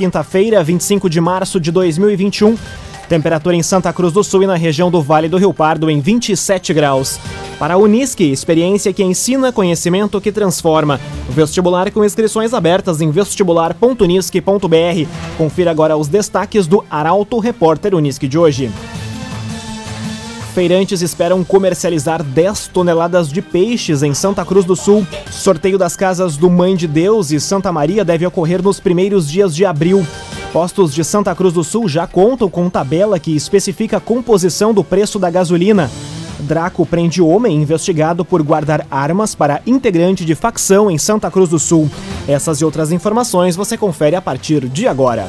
quinta-feira, 25 de março de 2021. Temperatura em Santa Cruz do Sul e na região do Vale do Rio Pardo em 27 graus. Para a Unisque, experiência que ensina, conhecimento que transforma. Vestibular com inscrições abertas em vestibular.unisque.br. Confira agora os destaques do Arauto Repórter Unisque de hoje. Feirantes esperam comercializar 10 toneladas de peixes em Santa Cruz do Sul. Sorteio das casas do Mãe de Deus e Santa Maria deve ocorrer nos primeiros dias de abril. Postos de Santa Cruz do Sul já contam com tabela que especifica a composição do preço da gasolina. Draco prende homem investigado por guardar armas para integrante de facção em Santa Cruz do Sul. Essas e outras informações você confere a partir de agora.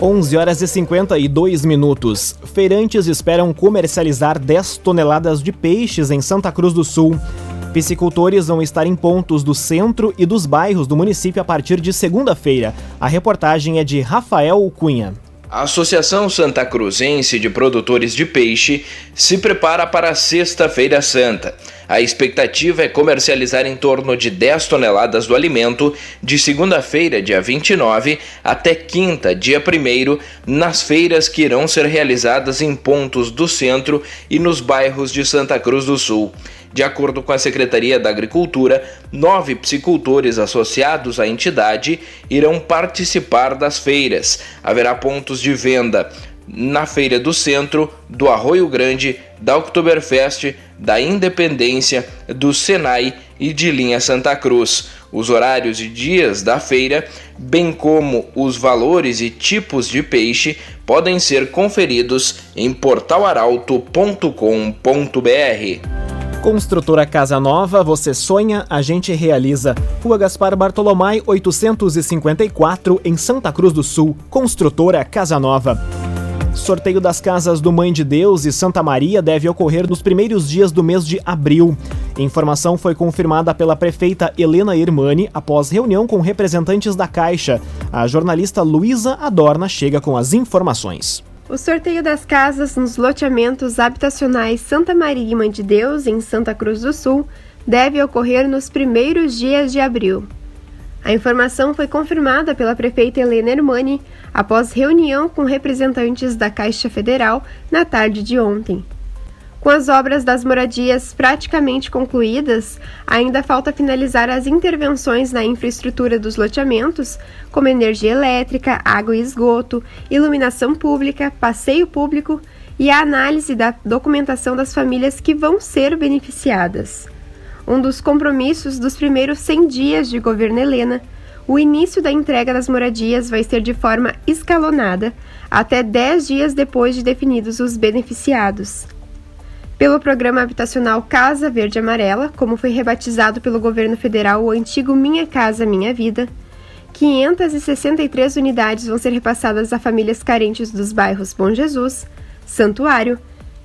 11 horas e 52 minutos. Feirantes esperam comercializar 10 toneladas de peixes em Santa Cruz do Sul. Piscicultores vão estar em pontos do centro e dos bairros do município a partir de segunda-feira. A reportagem é de Rafael Cunha. A Associação Santa Cruzense de Produtores de Peixe se prepara para a Sexta-feira Santa. A expectativa é comercializar em torno de 10 toneladas do alimento de segunda-feira, dia 29, até quinta, dia 1, nas feiras que irão ser realizadas em pontos do centro e nos bairros de Santa Cruz do Sul. De acordo com a Secretaria da Agricultura, nove psicultores associados à entidade irão participar das feiras. Haverá pontos de venda na Feira do Centro, do Arroio Grande, da Oktoberfest, da Independência, do Senai e de Linha Santa Cruz. Os horários e dias da feira, bem como os valores e tipos de peixe, podem ser conferidos em portalaralto.com.br. Construtora Casa Nova, você sonha, a gente realiza. Rua Gaspar Bartolomai, 854, em Santa Cruz do Sul. Construtora Casa Nova. Sorteio das casas do Mãe de Deus e Santa Maria deve ocorrer nos primeiros dias do mês de abril. Informação foi confirmada pela prefeita Helena Irmani após reunião com representantes da Caixa. A jornalista Luísa Adorna chega com as informações. O sorteio das casas nos loteamentos habitacionais Santa Maria e Mãe de Deus, em Santa Cruz do Sul, deve ocorrer nos primeiros dias de abril. A informação foi confirmada pela prefeita Helena Hermani após reunião com representantes da Caixa Federal na tarde de ontem. Com as obras das moradias praticamente concluídas, ainda falta finalizar as intervenções na infraestrutura dos loteamentos, como energia elétrica, água e esgoto, iluminação pública, passeio público e a análise da documentação das famílias que vão ser beneficiadas. Um dos compromissos dos primeiros 100 dias de governo Helena, o início da entrega das moradias vai ser de forma escalonada, até 10 dias depois de definidos os beneficiados. Pelo programa habitacional Casa Verde Amarela, como foi rebatizado pelo governo federal o antigo Minha Casa Minha Vida, 563 unidades vão ser repassadas a famílias carentes dos bairros Bom Jesus, Santuário,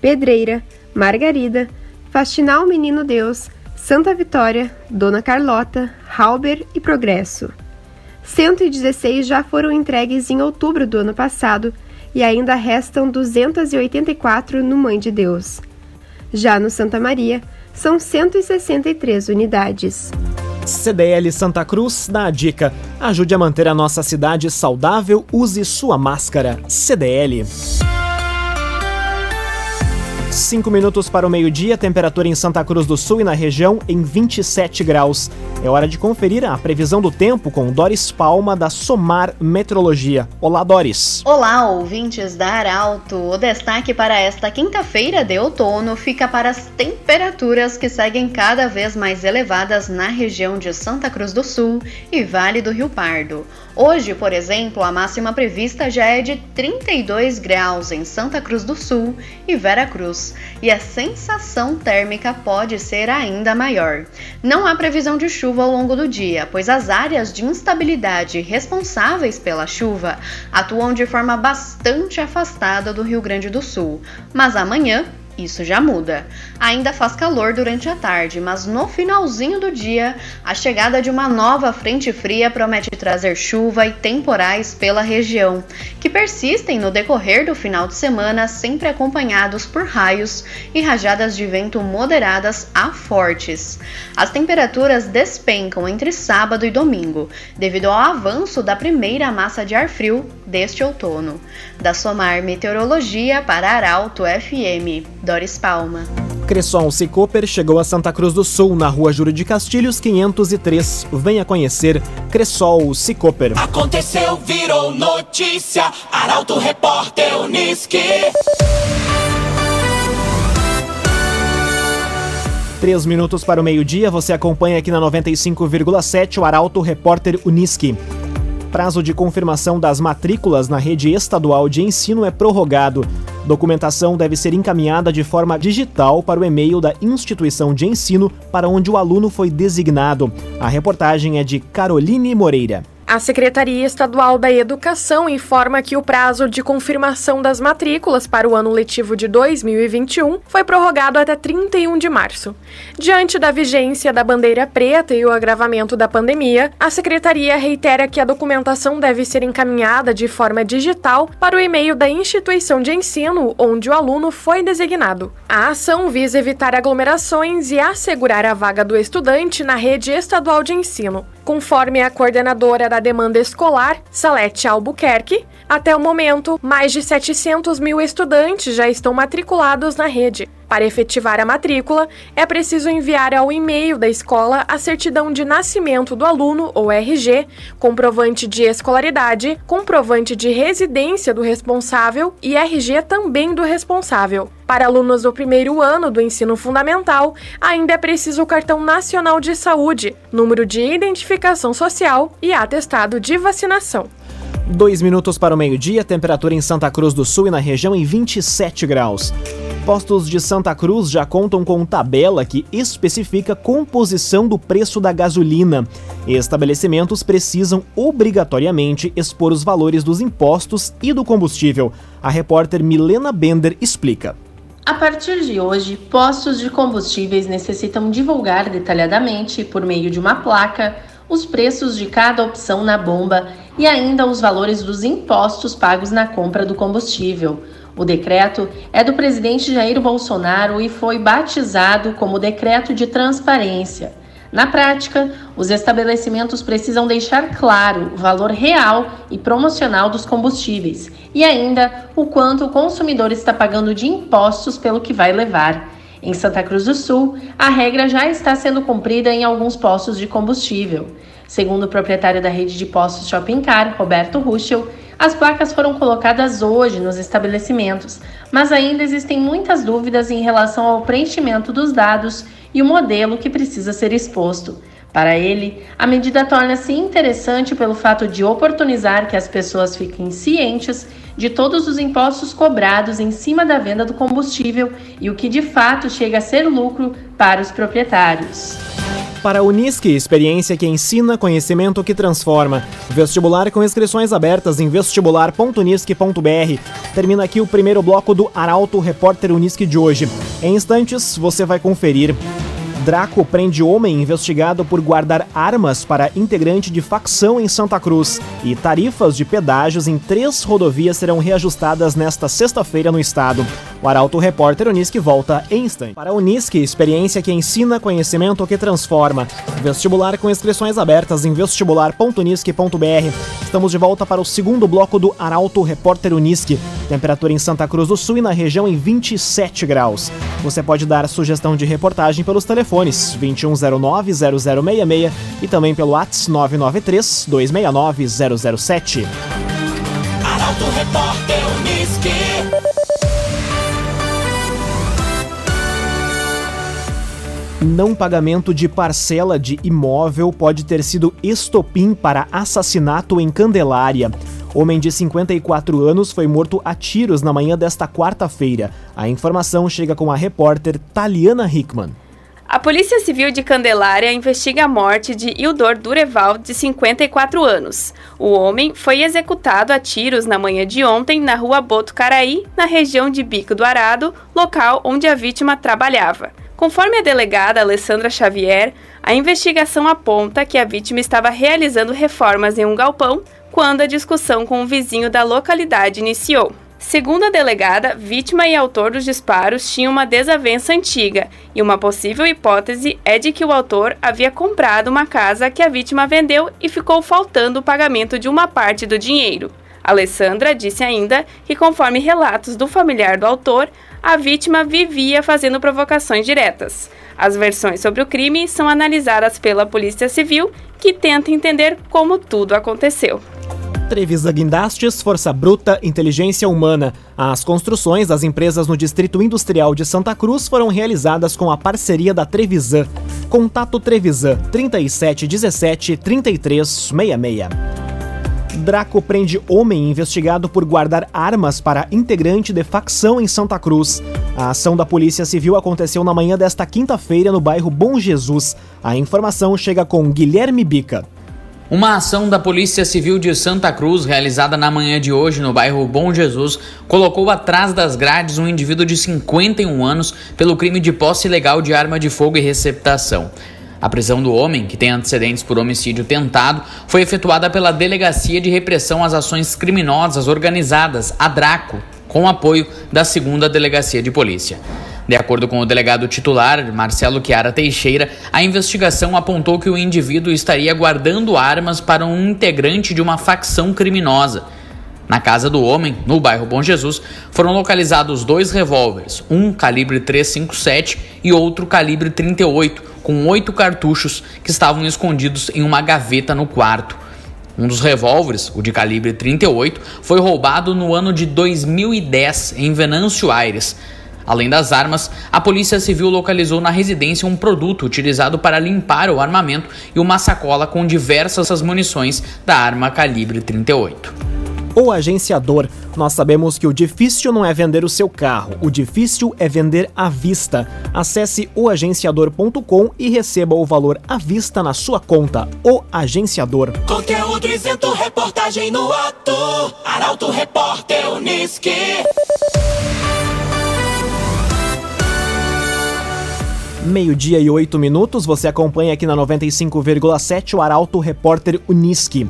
Pedreira, Margarida, Fastinal Menino Deus, Santa Vitória, Dona Carlota, Halber e Progresso. 116 já foram entregues em outubro do ano passado e ainda restam 284 no Mãe de Deus. Já no Santa Maria, são 163 unidades. CDL Santa Cruz dá a dica: ajude a manter a nossa cidade saudável, use sua máscara. CDL. 5 minutos para o meio-dia, temperatura em Santa Cruz do Sul e na região em 27 graus. É hora de conferir a previsão do tempo com Doris Palma da Somar Metrologia. Olá, Doris. Olá, ouvintes da Arauto. O destaque para esta quinta-feira de outono fica para as temperaturas que seguem cada vez mais elevadas na região de Santa Cruz do Sul e Vale do Rio Pardo. Hoje, por exemplo, a máxima prevista já é de 32 graus em Santa Cruz do Sul e Vera Cruz graus e a sensação térmica pode ser ainda maior. Não há previsão de chuva ao longo do dia, pois as áreas de instabilidade responsáveis pela chuva atuam de forma bastante afastada do Rio Grande do Sul. Mas amanhã isso já muda. Ainda faz calor durante a tarde, mas no finalzinho do dia, a chegada de uma nova frente fria promete trazer chuva e temporais pela região, que persistem no decorrer do final de semana, sempre acompanhados por raios e rajadas de vento moderadas a fortes. As temperaturas despencam entre sábado e domingo, devido ao avanço da primeira massa de ar frio deste outono. Da Somar Meteorologia para Arauto FM. Doris Palma. Cresson Cicoper chegou a Santa Cruz do Sul, na rua Júlio de Castilhos, 503. Venha conhecer Cressol Cicoper. Aconteceu, virou notícia. Arauto Repórter Uniski. Três minutos para o meio-dia, você acompanha aqui na 95,7 o Arauto Repórter Uniski. Prazo de confirmação das matrículas na rede estadual de ensino é prorrogado. Documentação deve ser encaminhada de forma digital para o e-mail da instituição de ensino para onde o aluno foi designado. A reportagem é de Caroline Moreira. A Secretaria Estadual da Educação informa que o prazo de confirmação das matrículas para o ano letivo de 2021 foi prorrogado até 31 de março. Diante da vigência da bandeira preta e o agravamento da pandemia, a Secretaria reitera que a documentação deve ser encaminhada de forma digital para o e-mail da instituição de ensino onde o aluno foi designado. A ação visa evitar aglomerações e assegurar a vaga do estudante na rede estadual de ensino. Conforme a coordenadora da demanda escolar, Salete Albuquerque, até o momento, mais de 700 mil estudantes já estão matriculados na rede. Para efetivar a matrícula, é preciso enviar ao e-mail da escola a certidão de nascimento do aluno, ou RG, comprovante de escolaridade, comprovante de residência do responsável e RG também do responsável. Para alunos do primeiro ano do ensino fundamental, ainda é preciso o cartão nacional de saúde, número de identificação social e atestado de vacinação. Dois minutos para o meio-dia, temperatura em Santa Cruz do Sul e na região em 27 graus. Postos de Santa Cruz já contam com tabela que especifica composição do preço da gasolina. Estabelecimentos precisam obrigatoriamente expor os valores dos impostos e do combustível. A repórter Milena Bender explica. A partir de hoje, postos de combustíveis necessitam divulgar detalhadamente, por meio de uma placa, os preços de cada opção na bomba e ainda os valores dos impostos pagos na compra do combustível. O decreto é do presidente Jair Bolsonaro e foi batizado como Decreto de Transparência. Na prática, os estabelecimentos precisam deixar claro o valor real e promocional dos combustíveis e ainda o quanto o consumidor está pagando de impostos pelo que vai levar. Em Santa Cruz do Sul, a regra já está sendo cumprida em alguns postos de combustível. Segundo o proprietário da rede de postos Shopping Car, Roberto Ruschel, as placas foram colocadas hoje nos estabelecimentos, mas ainda existem muitas dúvidas em relação ao preenchimento dos dados e o modelo que precisa ser exposto. Para ele, a medida torna-se interessante pelo fato de oportunizar que as pessoas fiquem cientes de todos os impostos cobrados em cima da venda do combustível e o que de fato chega a ser lucro para os proprietários. Para a Unisque, experiência que ensina, conhecimento que transforma. Vestibular com inscrições abertas em vestibular.unisque.br. Termina aqui o primeiro bloco do Arauto Repórter Unisque de hoje. Em instantes, você vai conferir. Draco prende homem investigado por guardar armas para integrante de facção em Santa Cruz. E tarifas de pedágios em três rodovias serão reajustadas nesta sexta-feira no estado. O Arauto Repórter Unisque volta em instante. Para a Unisque, experiência que ensina, conhecimento que transforma. Vestibular com inscrições abertas em vestibular.unisque.br. Estamos de volta para o segundo bloco do Arauto Repórter Unisque. Temperatura em Santa Cruz do Sul e na região em 27 graus. Você pode dar sugestão de reportagem pelos telefones 2109-0066 e também pelo WhatsApp 993-269-007. Arauto Repórter Uniski. Não pagamento de parcela de imóvel pode ter sido estopim para assassinato em Candelária. Homem de 54 anos foi morto a tiros na manhã desta quarta-feira. A informação chega com a repórter Taliana Hickman. A Polícia Civil de Candelária investiga a morte de Ildor Dureval, de 54 anos. O homem foi executado a tiros na manhã de ontem na rua Botucaraí, na região de Bico do Arado, local onde a vítima trabalhava. Conforme a delegada Alessandra Xavier, a investigação aponta que a vítima estava realizando reformas em um galpão quando a discussão com um vizinho da localidade iniciou. Segundo a delegada, vítima e autor dos disparos tinham uma desavença antiga e uma possível hipótese é de que o autor havia comprado uma casa que a vítima vendeu e ficou faltando o pagamento de uma parte do dinheiro. Alessandra disse ainda que, conforme relatos do familiar do autor, a vítima vivia fazendo provocações diretas. As versões sobre o crime são analisadas pela Polícia Civil, que tenta entender como tudo aconteceu. Trevisa Guindastes, Força Bruta, Inteligência Humana. As construções das empresas no Distrito Industrial de Santa Cruz foram realizadas com a parceria da Trevisan. Contato Trevisan 3717 3366. Draco prende homem investigado por guardar armas para integrante de facção em Santa Cruz. A ação da Polícia Civil aconteceu na manhã desta quinta-feira no bairro Bom Jesus. A informação chega com Guilherme Bica. Uma ação da Polícia Civil de Santa Cruz, realizada na manhã de hoje no bairro Bom Jesus, colocou atrás das grades um indivíduo de 51 anos pelo crime de posse ilegal de arma de fogo e receptação. A prisão do homem, que tem antecedentes por homicídio tentado, foi efetuada pela Delegacia de Repressão às Ações Criminosas Organizadas, a DRACO, com apoio da 2 Delegacia de Polícia. De acordo com o delegado titular, Marcelo Chiara Teixeira, a investigação apontou que o indivíduo estaria guardando armas para um integrante de uma facção criminosa. Na casa do homem, no bairro Bom Jesus, foram localizados dois revólveres, um calibre 357 e outro calibre 38, com oito cartuchos que estavam escondidos em uma gaveta no quarto. Um dos revólveres, o de calibre 38, foi roubado no ano de 2010 em Venâncio Aires. Além das armas, a Polícia Civil localizou na residência um produto utilizado para limpar o armamento e uma sacola com diversas munições da arma calibre 38. O agenciador. Nós sabemos que o difícil não é vender o seu carro, o difícil é vender à vista. Acesse oagenciador.com e receba o valor à vista na sua conta. O Agenciador. Conteúdo isento, reportagem no ato. Arauto Repórter Uniski. Meio-dia e oito minutos, você acompanha aqui na 95,7 o Arauto Repórter Uniski.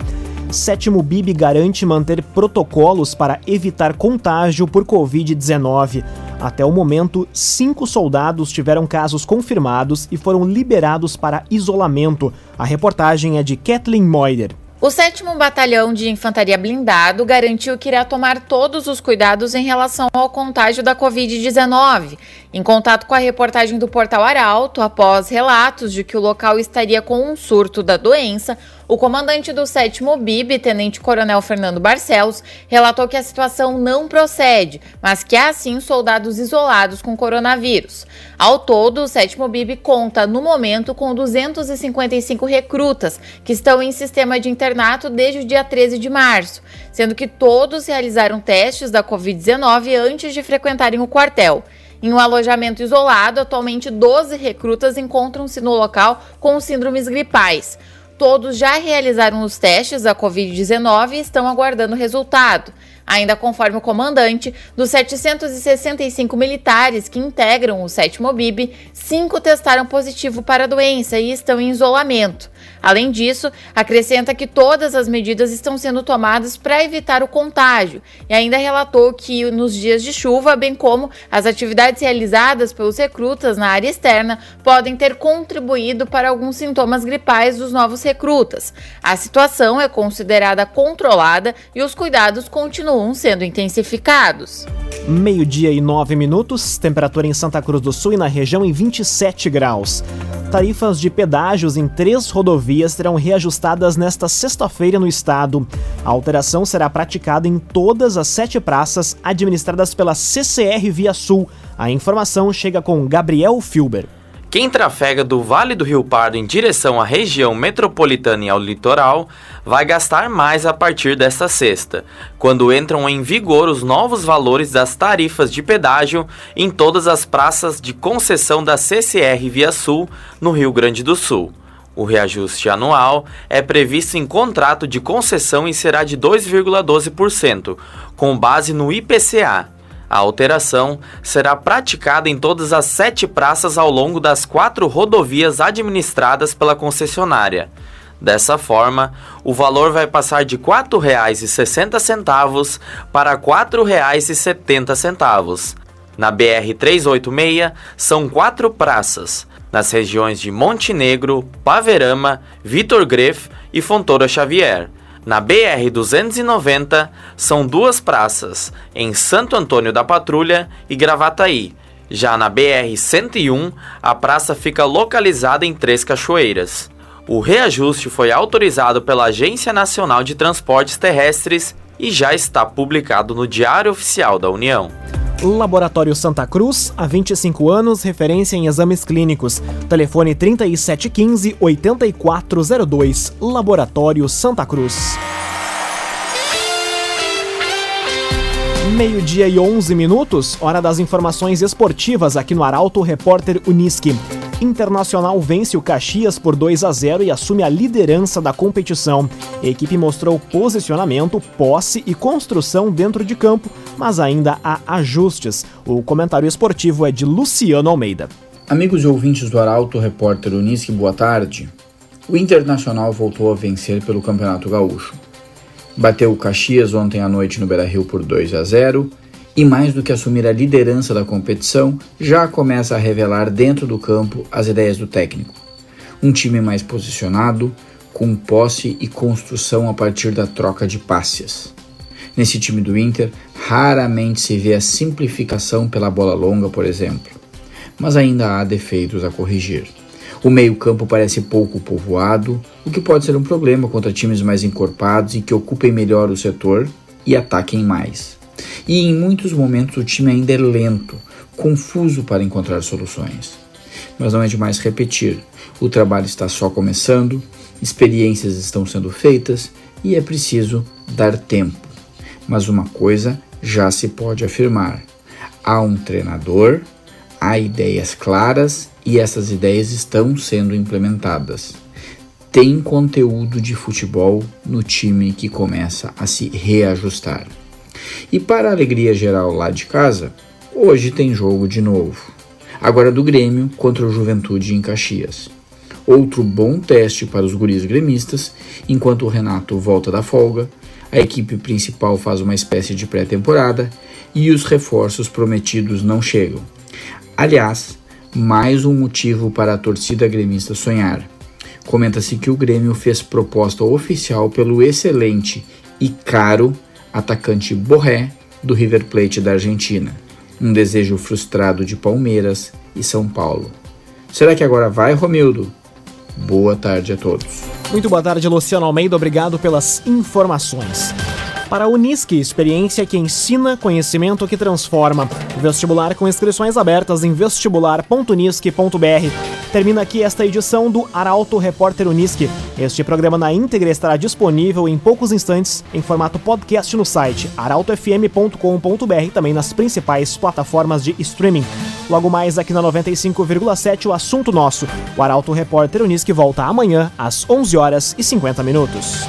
Sétimo BIB garante manter protocolos para evitar contágio por Covid-19. Até o momento, cinco soldados tiveram casos confirmados e foram liberados para isolamento. A reportagem é de Kathleen Moider. O 7 Batalhão de Infantaria Blindado garantiu que irá tomar todos os cuidados em relação ao contágio da Covid-19. Em contato com a reportagem do Portal Arauto, após relatos de que o local estaria com um surto da doença, o comandante do 7 BIB, Tenente Coronel Fernando Barcelos, relatou que a situação não procede, mas que há sim soldados isolados com coronavírus. Ao todo, o 7 BIB conta, no momento, com 255 recrutas que estão em sistema de internato desde o dia 13 de março, sendo que todos realizaram testes da Covid-19 antes de frequentarem o quartel. Em um alojamento isolado, atualmente 12 recrutas encontram-se no local com síndromes gripais. Todos já realizaram os testes da Covid-19 e estão aguardando o resultado. Ainda conforme o comandante, dos 765 militares que integram o 7 BIB, cinco testaram positivo para a doença e estão em isolamento. Além disso, acrescenta que todas as medidas estão sendo tomadas para evitar o contágio e ainda relatou que nos dias de chuva, bem como as atividades realizadas pelos recrutas na área externa, podem ter contribuído para alguns sintomas gripais dos novos recrutas. A situação é considerada controlada e os cuidados continuam sendo intensificados. Meio-dia e nove minutos, temperatura em Santa Cruz do Sul e na região em 27 graus. Tarifas de pedágios em três rodovias serão reajustadas nesta sexta-feira no estado. A alteração será praticada em todas as sete praças administradas pela CCR Via Sul. A informação chega com Gabriel Filber. Quem trafega do Vale do Rio Pardo em direção à região metropolitana e ao litoral vai gastar mais a partir desta sexta, quando entram em vigor os novos valores das tarifas de pedágio em todas as praças de concessão da CCR Via Sul, no Rio Grande do Sul. O reajuste anual é previsto em contrato de concessão e será de 2,12%, com base no IPCA a alteração será praticada em todas as sete praças ao longo das quatro rodovias administradas pela concessionária. Dessa forma, o valor vai passar de R$ 4,60 para R$ 4,70. Na BR-386, são quatro praças, nas regiões de Montenegro, Paverama, Vitor Greff e Fontoura Xavier. Na BR-290 são duas praças, em Santo Antônio da Patrulha e Gravataí. Já na BR-101, a praça fica localizada em Três Cachoeiras. O reajuste foi autorizado pela Agência Nacional de Transportes Terrestres e já está publicado no Diário Oficial da União. Laboratório Santa Cruz, há 25 anos, referência em exames clínicos. Telefone 3715-8402. Laboratório Santa Cruz. Meio-dia e 11 minutos, hora das informações esportivas aqui no Arauto Repórter Uniski. Internacional vence o Caxias por 2 a 0 e assume a liderança da competição. A equipe mostrou posicionamento, posse e construção dentro de campo, mas ainda há ajustes. O comentário esportivo é de Luciano Almeida. Amigos e ouvintes do Arauto, repórter Unisque, boa tarde. O Internacional voltou a vencer pelo Campeonato Gaúcho. Bateu o Caxias ontem à noite no Beira-Rio por 2 a 0 e mais do que assumir a liderança da competição, já começa a revelar dentro do campo as ideias do técnico. Um time mais posicionado, com posse e construção a partir da troca de passes. Nesse time do Inter, raramente se vê a simplificação pela bola longa, por exemplo, mas ainda há defeitos a corrigir. O meio-campo parece pouco povoado, o que pode ser um problema contra times mais encorpados e que ocupem melhor o setor e ataquem mais. E em muitos momentos o time ainda é lento, confuso para encontrar soluções. Mas não é demais repetir: o trabalho está só começando, experiências estão sendo feitas e é preciso dar tempo. Mas uma coisa já se pode afirmar: há um treinador, há ideias claras e essas ideias estão sendo implementadas. Tem conteúdo de futebol no time que começa a se reajustar. E para a alegria geral lá de casa, hoje tem jogo de novo. Agora do Grêmio contra o Juventude em Caxias. Outro bom teste para os guris gremistas, enquanto o Renato volta da folga, a equipe principal faz uma espécie de pré-temporada e os reforços prometidos não chegam. Aliás, mais um motivo para a torcida gremista sonhar. Comenta-se que o Grêmio fez proposta oficial pelo excelente e caro atacante Borré, do River Plate da Argentina. Um desejo frustrado de Palmeiras e São Paulo. Será que agora vai, Romildo? Boa tarde a todos. Muito boa tarde, Luciano Almeida. Obrigado pelas informações. Para a Unisque, experiência que ensina, conhecimento que transforma. Vestibular com inscrições abertas em vestibular.unisque.br. Termina aqui esta edição do Arauto Repórter Unisque. Este programa na íntegra estará disponível em poucos instantes em formato podcast no site arautofm.com.br e também nas principais plataformas de streaming. Logo mais aqui na 95,7 o assunto nosso. O Arauto Repórter Unisque volta amanhã às 11 horas e 50 minutos.